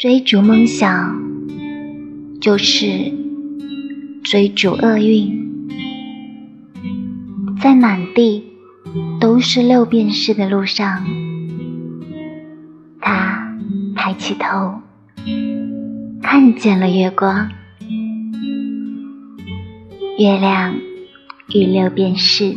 追逐梦想就是追逐厄运。在满地都是六便士的路上他抬起头看见了月光。月亮与六便士